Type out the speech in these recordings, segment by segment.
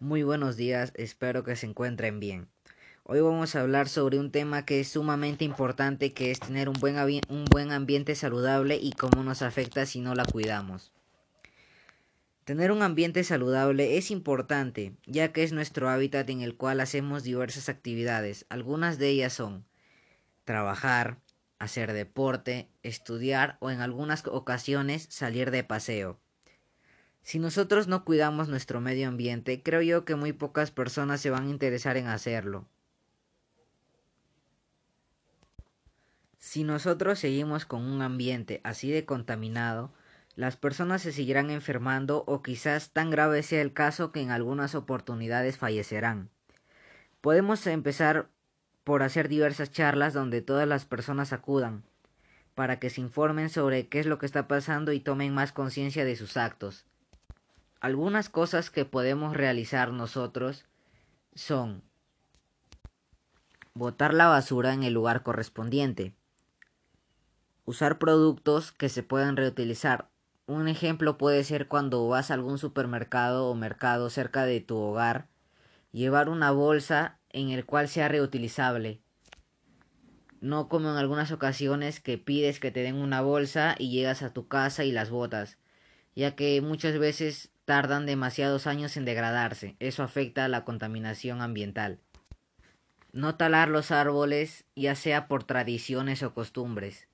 Muy buenos días, espero que se encuentren bien. Hoy vamos a hablar sobre un tema que es sumamente importante, que es tener un buen, un buen ambiente saludable y cómo nos afecta si no la cuidamos. Tener un ambiente saludable es importante, ya que es nuestro hábitat en el cual hacemos diversas actividades. Algunas de ellas son trabajar, hacer deporte, estudiar o en algunas ocasiones salir de paseo. Si nosotros no cuidamos nuestro medio ambiente, creo yo que muy pocas personas se van a interesar en hacerlo. Si nosotros seguimos con un ambiente así de contaminado, las personas se seguirán enfermando o quizás tan grave sea el caso que en algunas oportunidades fallecerán. Podemos empezar por hacer diversas charlas donde todas las personas acudan, para que se informen sobre qué es lo que está pasando y tomen más conciencia de sus actos. Algunas cosas que podemos realizar nosotros son botar la basura en el lugar correspondiente, usar productos que se puedan reutilizar. Un ejemplo puede ser cuando vas a algún supermercado o mercado cerca de tu hogar, llevar una bolsa en el cual sea reutilizable. No como en algunas ocasiones que pides que te den una bolsa y llegas a tu casa y las botas, ya que muchas veces tardan demasiados años en degradarse. Eso afecta a la contaminación ambiental. No talar los árboles, ya sea por tradiciones o costumbres,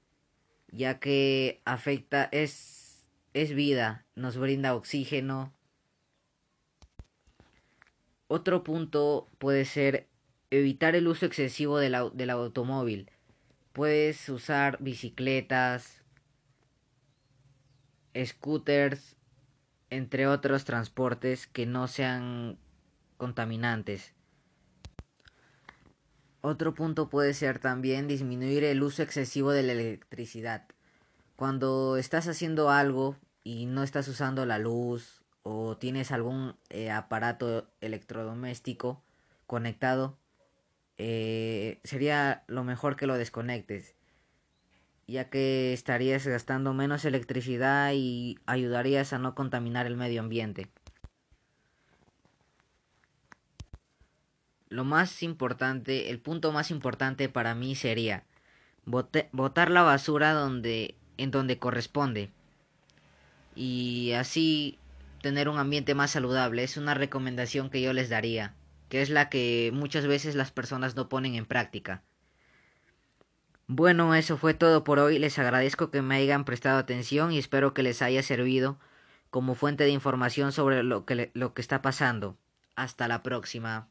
ya que afecta es es vida, nos brinda oxígeno. Otro punto puede ser evitar el uso excesivo del, del automóvil. Puedes usar bicicletas, scooters entre otros transportes que no sean contaminantes. Otro punto puede ser también disminuir el uso excesivo de la electricidad. Cuando estás haciendo algo y no estás usando la luz o tienes algún eh, aparato electrodoméstico conectado, eh, sería lo mejor que lo desconectes ya que estarías gastando menos electricidad y ayudarías a no contaminar el medio ambiente. Lo más importante, el punto más importante para mí sería botar la basura donde en donde corresponde y así tener un ambiente más saludable. Es una recomendación que yo les daría, que es la que muchas veces las personas no ponen en práctica. Bueno, eso fue todo por hoy. Les agradezco que me hayan prestado atención y espero que les haya servido como fuente de información sobre lo que, lo que está pasando. Hasta la próxima.